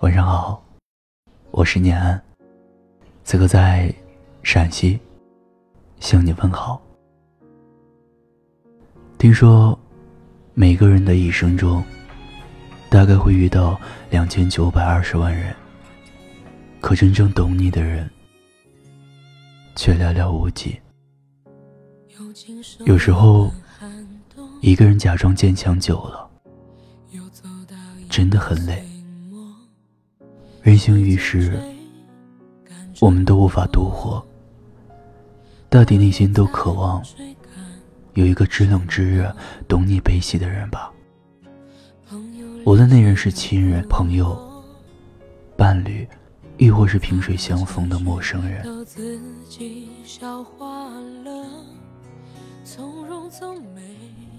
晚上好，我是念安，此刻在陕西向你问好。听说每个人的一生中，大概会遇到两千九百二十万人，可真正懂你的人却寥寥无几。有时候，一个人假装坚强久了，真的很累。人行于世，我们都无法独活，大抵内心都渴望有一个知冷知热、懂你悲喜的人吧。无论那人是亲人、朋友、伴侣，亦或是萍水相逢的陌生人。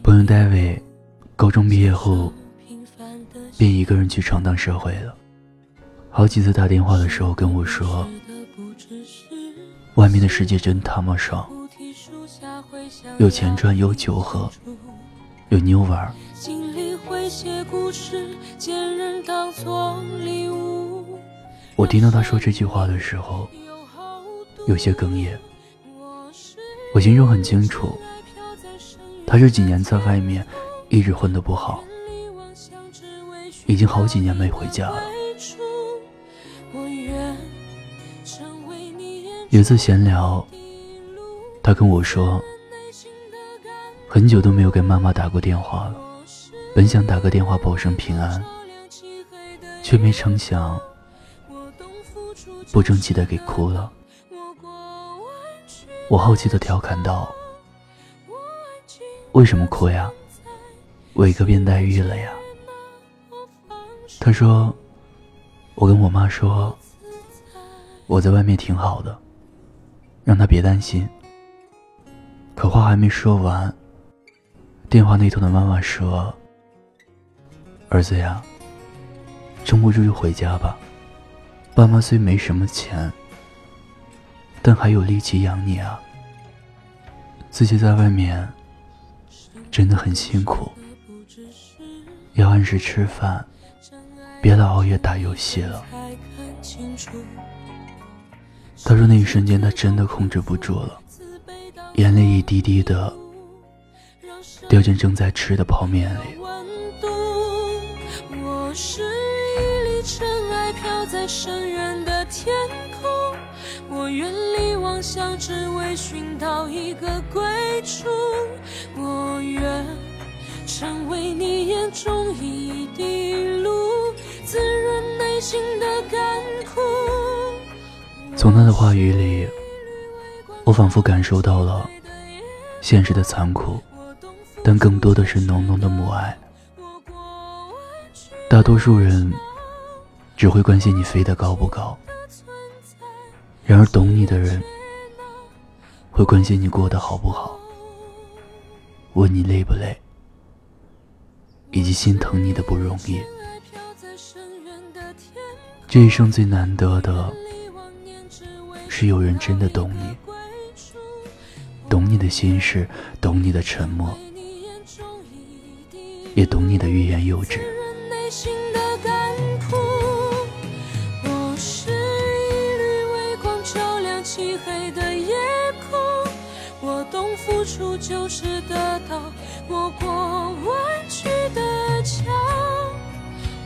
朋友戴维，高中毕业后便一个人去闯荡社会了。好几次打电话的时候跟我说：“外面的世界真他妈爽，有钱赚，有酒喝，有妞玩。”我听到他说这句话的时候，有些哽咽。我心中很清楚，他这几年在外面一直混得不好，已经好几年没回家了。有一次闲聊，他跟我说，很久都没有给妈妈打过电话了，本想打个电话报声平安，却没成想，不争气的给哭了。我好奇的调侃道：“为什么哭呀？伟哥变黛玉了呀？”他说：“我跟我妈说，我在外面挺好的。”让他别担心。可话还没说完，电话那头的妈妈说：“儿子呀，撑不住就回家吧。爸妈虽没什么钱，但还有力气养你啊。自己在外面真的很辛苦，要按时吃饭，别老熬夜打游戏了。”他说：“那一瞬间，他真的控制不住了，眼泪一滴滴的掉进正在吃的泡面里。”我是一粒尘埃，飘在深远的天空。我愿力妄想，只为寻到一个归处。我愿成为你眼中一滴露，滋润内心的干枯。的话语里，我仿佛感受到了现实的残酷，但更多的是浓浓的母爱。大多数人只会关心你飞得高不高，然而懂你的人会关心你过得好不好，问你累不累，以及心疼你的不容易。这一生最难得的。是有人真的懂你，懂你的心事，懂你的沉默，也懂你的欲言又止。我是一缕微光，照亮漆黑的夜空。我懂付出就是得到，我过弯曲的桥。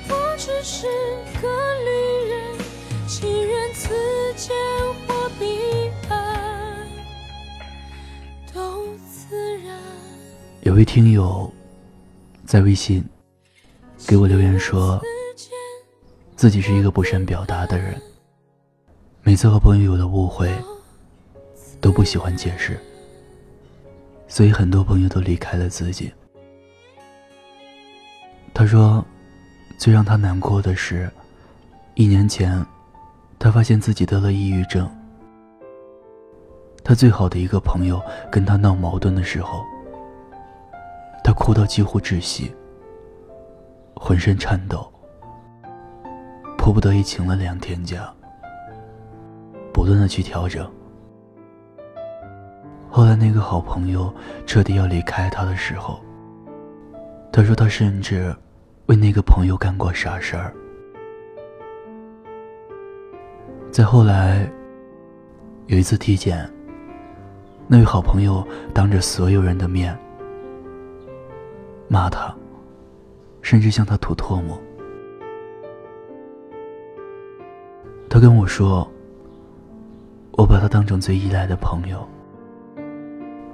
我只是个旅听友在微信给我留言说，自己是一个不善表达的人，每次和朋友有了误会，都不喜欢解释，所以很多朋友都离开了自己。他说，最让他难过的是，一年前，他发现自己得了抑郁症。他最好的一个朋友跟他闹矛盾的时候。他哭到几乎窒息，浑身颤抖，迫不得已请了两天假，不断的去调整。后来那个好朋友彻底要离开他的时候，他说他甚至为那个朋友干过傻事儿。再后来，有一次体检，那位好朋友当着所有人的面骂他，甚至向他吐唾沫。他跟我说：“我把他当成最依赖的朋友，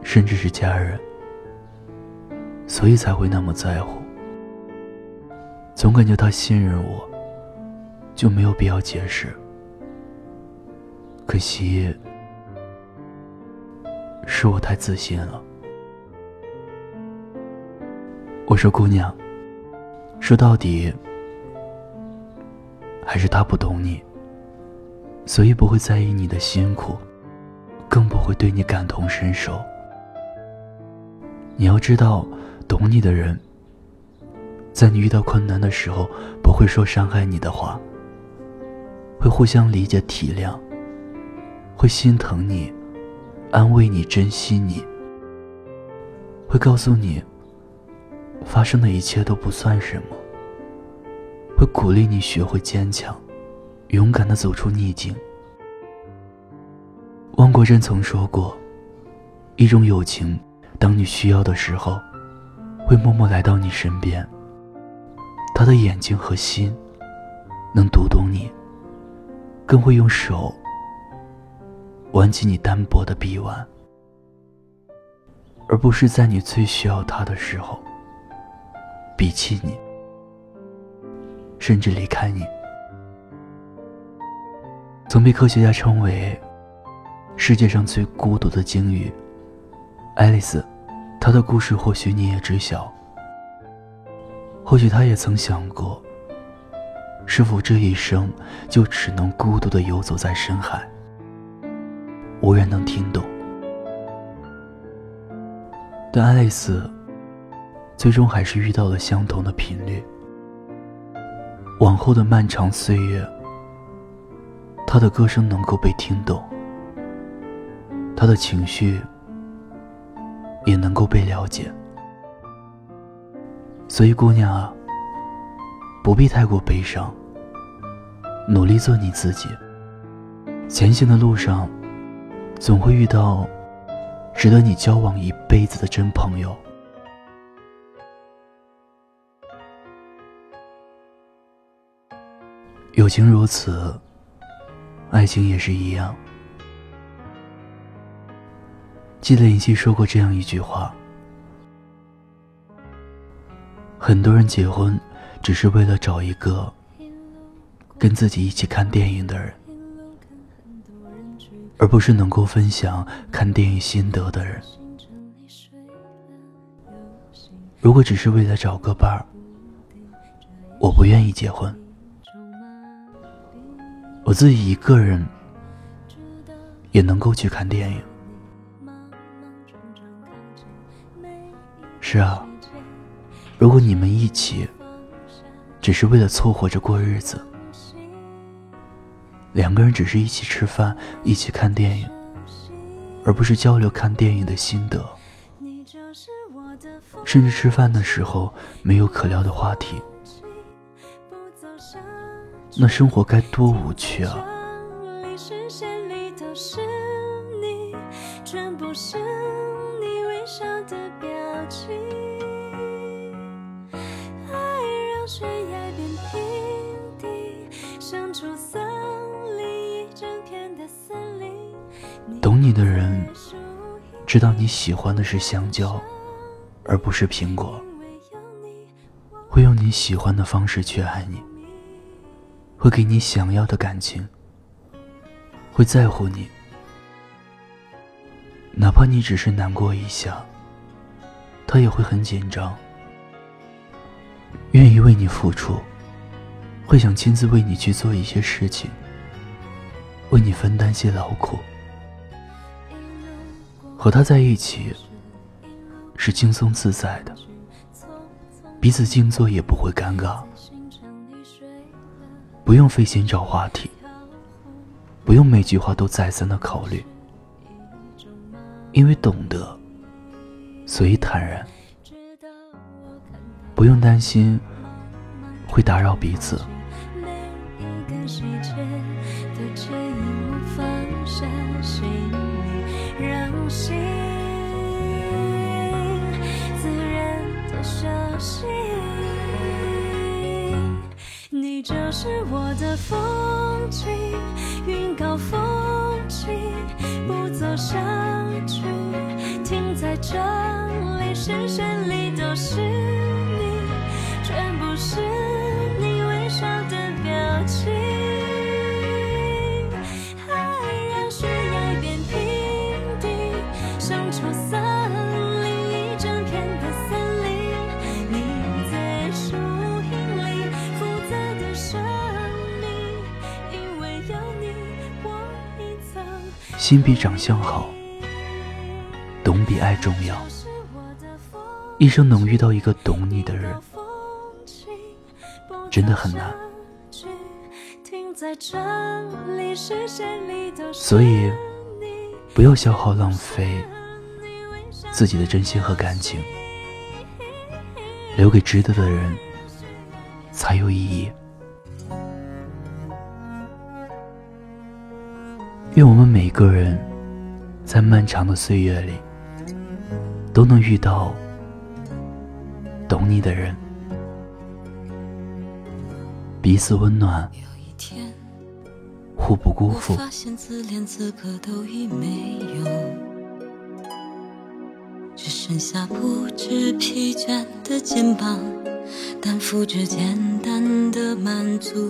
甚至是家人，所以才会那么在乎。总感觉他信任我，就没有必要解释。可惜，是我太自信了。”我说：“姑娘，说到底，还是他不懂你。”所以不会在意你的辛苦，更不会对你感同身受。你要知道，懂你的人，在你遇到困难的时候，不会说伤害你的话，会互相理解体谅，会心疼你，安慰你，珍惜你，会告诉你，发生的一切都不算什么，会鼓励你学会坚强。勇敢的走出逆境。汪国真曾说过：“一种友情，当你需要的时候，会默默来到你身边。他的眼睛和心，能读懂你，更会用手挽起你单薄的臂弯，而不是在你最需要他的时候，鄙弃你，甚至离开你。”曾被科学家称为世界上最孤独的鲸鱼，爱丽丝，她的故事或许你也知晓。或许她也曾想过，是否这一生就只能孤独的游走在深海，无人能听懂。但爱丽丝最终还是遇到了相同的频率。往后的漫长岁月。他的歌声能够被听懂，他的情绪也能够被了解，所以姑娘啊，不必太过悲伤，努力做你自己。前行的路上，总会遇到值得你交往一辈子的真朋友。友情如此。爱情也是一样。记得林夕说过这样一句话：很多人结婚，只是为了找一个跟自己一起看电影的人，而不是能够分享看电影心得的人。如果只是为了找个伴儿，我不愿意结婚。我自己一个人也能够去看电影。是啊，如果你们一起只是为了凑合着过日子，两个人只是一起吃饭、一起看电影，而不是交流看电影的心得，甚至吃饭的时候没有可聊的话题。那生活该多无趣啊！懂你的人，知道你喜欢的是香蕉，而不是苹果，会用你喜欢的方式去爱你。会给你想要的感情，会在乎你，哪怕你只是难过一下，他也会很紧张，愿意为你付出，会想亲自为你去做一些事情，为你分担些劳苦。和他在一起是轻松自在的，彼此静坐也不会尴尬。不用费心找话题，不用每句话都再三的考虑，因为懂得，所以坦然，不用担心会打扰彼此，是我的风景，云高风轻，不走下去，停在这里，视线里都是你，全部是心比长相好，懂比爱重要。一生能遇到一个懂你的人，真的很难。所以，不要消耗浪费自己的真心和感情，留给值得的人才有意义。愿我们每个人在漫长的岁月里，都能遇到懂你的人，彼此温暖，互不辜负。发现自怜资格都已没有，只剩下不知疲倦的肩膀，担负着简单的满足。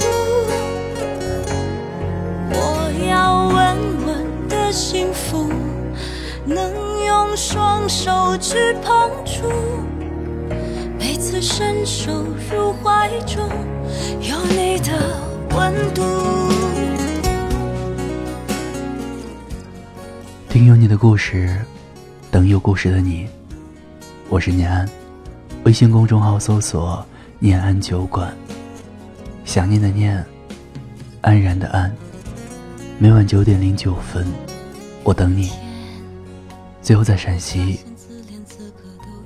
手去碰触，每次伸手入怀中，有你的温度。听有你的故事，等有故事的你。我是念安，微信公众号搜索“念安酒馆”，想念的念，安然的安。每晚九点零九分，我等你。最后在陕西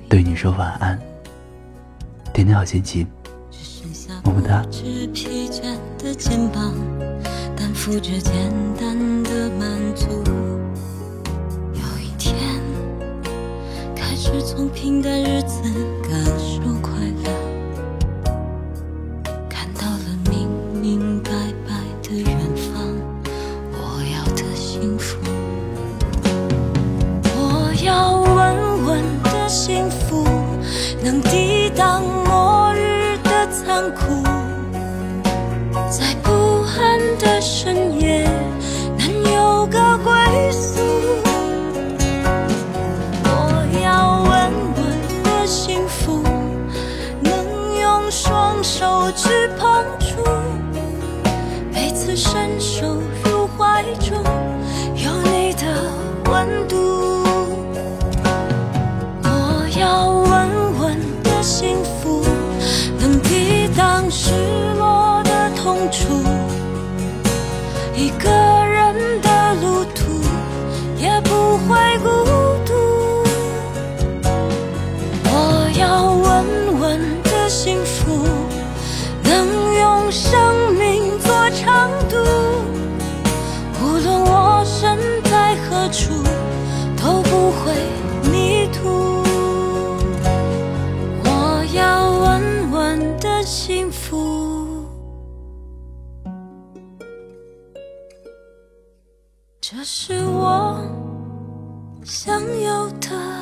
对你说晚安，天天好心情。么么哒不知疲倦的肩膀，担负着简单的满足。有一天，开始从平淡日子感受快乐，这是我想要的。